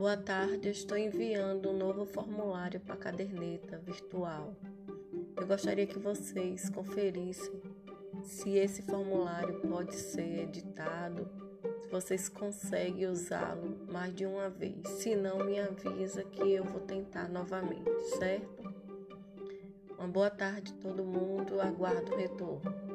Boa tarde, eu estou enviando um novo formulário para a caderneta virtual. Eu gostaria que vocês conferissem se esse formulário pode ser editado, se vocês conseguem usá-lo mais de uma vez. Se não, me avisa que eu vou tentar novamente, certo? Uma boa tarde todo mundo, aguardo o retorno.